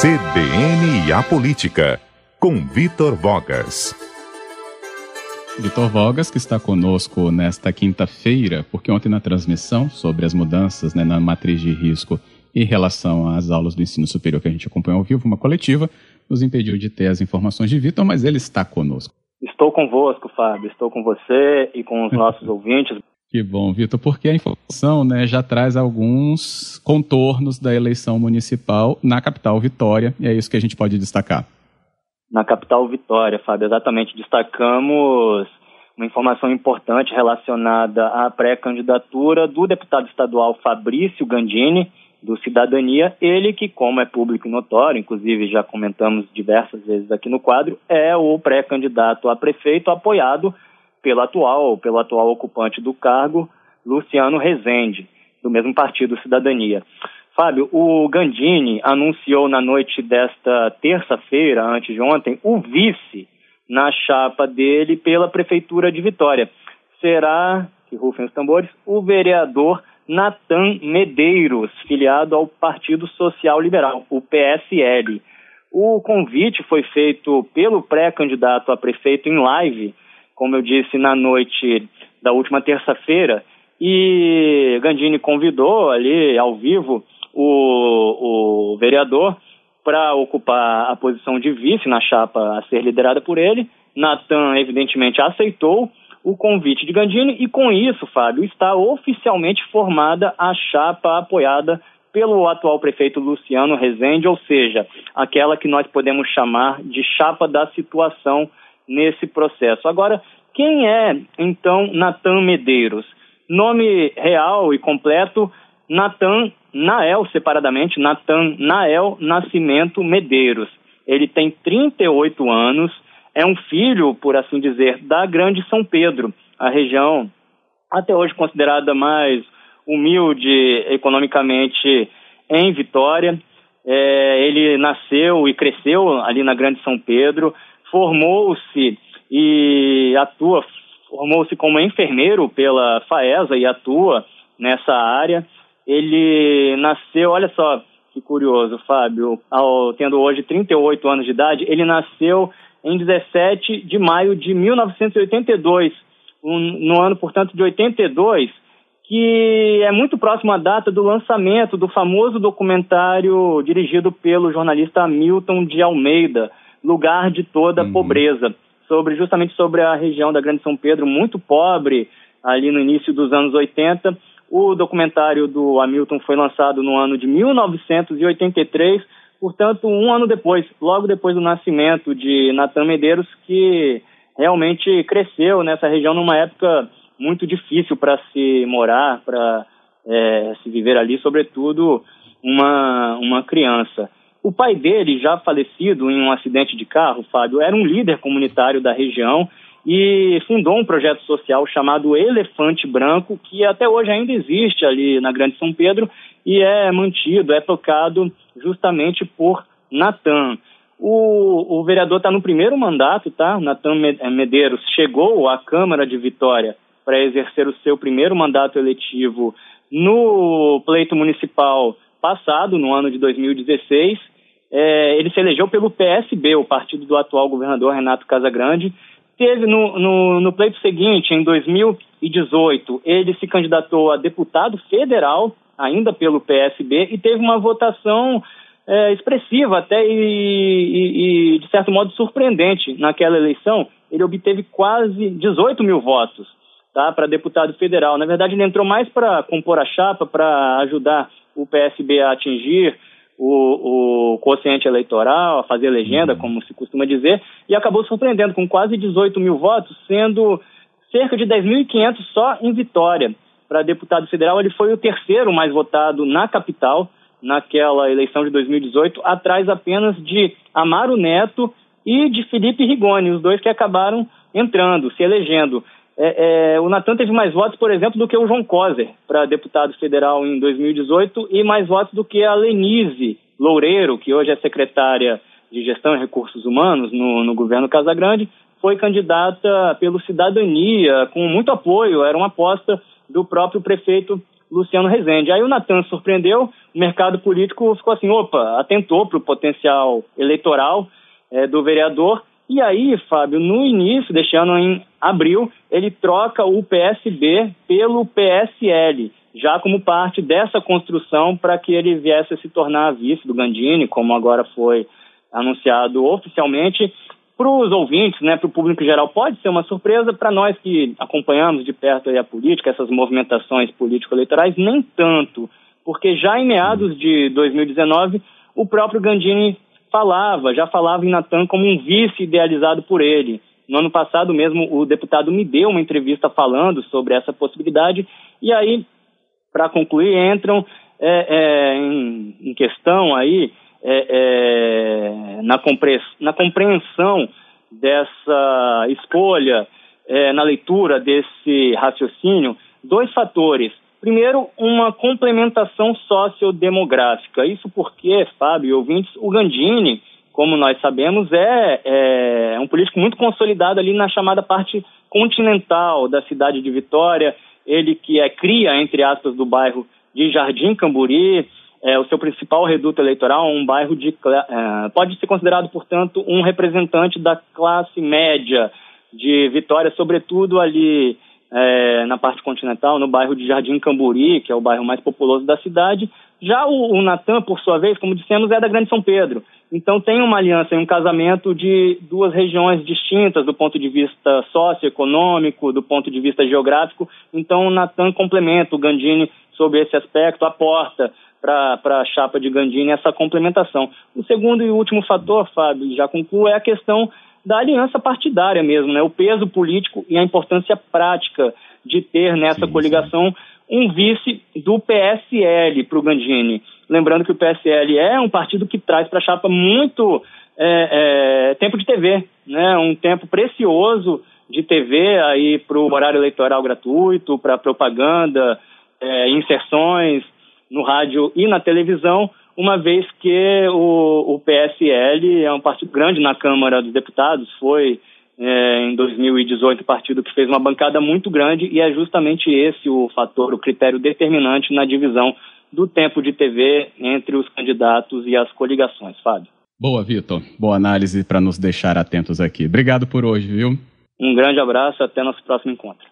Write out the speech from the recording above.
CBN e a Política, com Vitor Vogas. Vitor Vogas, que está conosco nesta quinta-feira, porque ontem na transmissão sobre as mudanças né, na matriz de risco em relação às aulas do ensino superior que a gente acompanhou ao vivo, uma coletiva, nos impediu de ter as informações de Vitor, mas ele está conosco. Estou convosco, Fábio. Estou com você e com os nossos ouvintes. Que bom, Vitor, porque a informação né, já traz alguns contornos da eleição municipal na capital Vitória, e é isso que a gente pode destacar. Na capital Vitória, Fábio, exatamente. Destacamos uma informação importante relacionada à pré-candidatura do deputado estadual Fabrício Gandini, do Cidadania, ele que, como é público e notório, inclusive já comentamos diversas vezes aqui no quadro, é o pré-candidato a prefeito apoiado pelo atual, pelo atual ocupante do cargo, Luciano Rezende, do mesmo partido Cidadania. Fábio, o Gandini anunciou na noite desta terça-feira, antes de ontem, o vice na chapa dele pela Prefeitura de Vitória. Será, que rufem os tambores, o vereador Natan Medeiros, filiado ao Partido Social Liberal, o PSL. O convite foi feito pelo pré-candidato a prefeito em live, como eu disse, na noite da última terça-feira, e Gandini convidou ali ao vivo o, o vereador para ocupar a posição de vice na chapa a ser liderada por ele. Natan, evidentemente, aceitou o convite de Gandini e com isso, Fábio, está oficialmente formada a chapa apoiada pelo atual prefeito Luciano Rezende, ou seja, aquela que nós podemos chamar de chapa da situação nesse processo. Agora, quem é então Natan Medeiros? Nome real e completo: Natan Nael, separadamente, Natan Nael Nascimento Medeiros. Ele tem 38 anos, é um filho, por assim dizer, da Grande São Pedro, a região até hoje considerada mais humilde economicamente em Vitória. É, ele nasceu e cresceu ali na Grande São Pedro, formou-se e atua, formou-se como enfermeiro pela FAESA e atua nessa área. Ele nasceu, olha só que curioso, Fábio, ao, tendo hoje 38 anos de idade, ele nasceu em 17 de maio de 1982, um, no ano, portanto, de 82, que é muito próximo à data do lançamento do famoso documentário dirigido pelo jornalista Hamilton de Almeida, Lugar de Toda uhum. Pobreza, sobre justamente sobre a região da Grande São Pedro, muito pobre, ali no início dos anos 80. O documentário do Hamilton foi lançado no ano de 1983, portanto, um ano depois, logo depois do nascimento de Natan Medeiros, que realmente cresceu nessa região numa época muito difícil para se morar, para é, se viver ali, sobretudo uma, uma criança. O pai dele, já falecido em um acidente de carro, Fábio, era um líder comunitário da região e fundou um projeto social chamado Elefante Branco, que até hoje ainda existe ali na Grande São Pedro e é mantido, é tocado justamente por Natan. O, o vereador está no primeiro mandato, tá? Natan eh, Medeiros chegou à Câmara de Vitória para exercer o seu primeiro mandato eletivo no pleito municipal passado, no ano de 2016. É, ele se elegeu pelo PSB, o partido do atual governador Renato Casagrande, teve no, no, no pleito seguinte, em 2018, ele se candidatou a deputado federal, ainda pelo PSB, e teve uma votação é, expressiva até e, e, e, de certo modo, surpreendente naquela eleição. Ele obteve quase 18 mil votos tá, para deputado federal. Na verdade, ele entrou mais para compor a chapa, para ajudar o PSB a atingir o, o quociente eleitoral, a fazer legenda, uhum. como se costuma dizer, e acabou surpreendendo com quase 18 mil votos, sendo cerca de 10.500 só em Vitória. Para deputado federal, ele foi o terceiro mais votado na capital naquela eleição de 2018, atrás apenas de Amaro Neto e de Felipe Rigoni, os dois que acabaram entrando, se elegendo. É, é, o Natan teve mais votos, por exemplo, do que o João Coser para deputado federal em 2018 e mais votos do que a Lenise Loureiro, que hoje é secretária de Gestão e Recursos Humanos no, no governo Casagrande, foi candidata pelo Cidadania, com muito apoio, era uma aposta do próprio prefeito Luciano Rezende. Aí o Natan surpreendeu, o mercado político ficou assim, opa, atentou para o potencial eleitoral é, do vereador. E aí, Fábio, no início deste ano, em abril, ele troca o PSB pelo PSL, já como parte dessa construção para que ele viesse a se tornar vice do Gandini, como agora foi anunciado oficialmente. Para os ouvintes, né, para o público geral, pode ser uma surpresa. Para nós que acompanhamos de perto a política, essas movimentações político-eleitorais, nem tanto, porque já em meados de 2019, o próprio Gandini falava, já falava em Natan como um vice idealizado por ele. No ano passado mesmo, o deputado me deu uma entrevista falando sobre essa possibilidade, e aí, para concluir, entram é, é, em, em, questão aí é, é na, na, compreensão dessa escolha, é, na leitura desse raciocínio, dois fatores. Primeiro, uma complementação sociodemográfica. Isso porque, Fábio e ouvintes, o Gandini, como nós sabemos, é, é, um político muito consolidado ali na chamada parte continental da cidade de Vitória. Ele que é cria, entre aspas, do bairro de Jardim Camburi, é, o seu principal reduto eleitoral, um bairro de. É, pode ser considerado, portanto, um representante da classe média de Vitória, sobretudo ali é, na parte continental, no bairro de Jardim Camburi, que é o bairro mais populoso da cidade. Já o, o Natan, por sua vez, como dissemos, é da Grande São Pedro. Então tem uma aliança e um casamento de duas regiões distintas do ponto de vista socioeconômico, do ponto de vista geográfico. Então o Natan complementa o Gandini sobre esse aspecto, aporta para a chapa de Gandini essa complementação. O segundo e último fator, Fábio, já concluo, é a questão da aliança partidária mesmo, né? O peso político e a importância prática de ter nessa sim, coligação sim. um vice do PSL para o Gandini. Lembrando que o PSL é um partido que traz para a chapa muito é, é, tempo de TV, né? Um tempo precioso de TV aí para o horário eleitoral gratuito, para propaganda, é, inserções no rádio e na televisão uma vez que o, o PSL é um partido grande na Câmara dos Deputados, foi é, em 2018 o partido que fez uma bancada muito grande e é justamente esse o fator, o critério determinante na divisão do tempo de TV entre os candidatos e as coligações. Fábio. Boa, Vitor. Boa análise para nos deixar atentos aqui. Obrigado por hoje, viu? Um grande abraço, até nosso próximo encontro.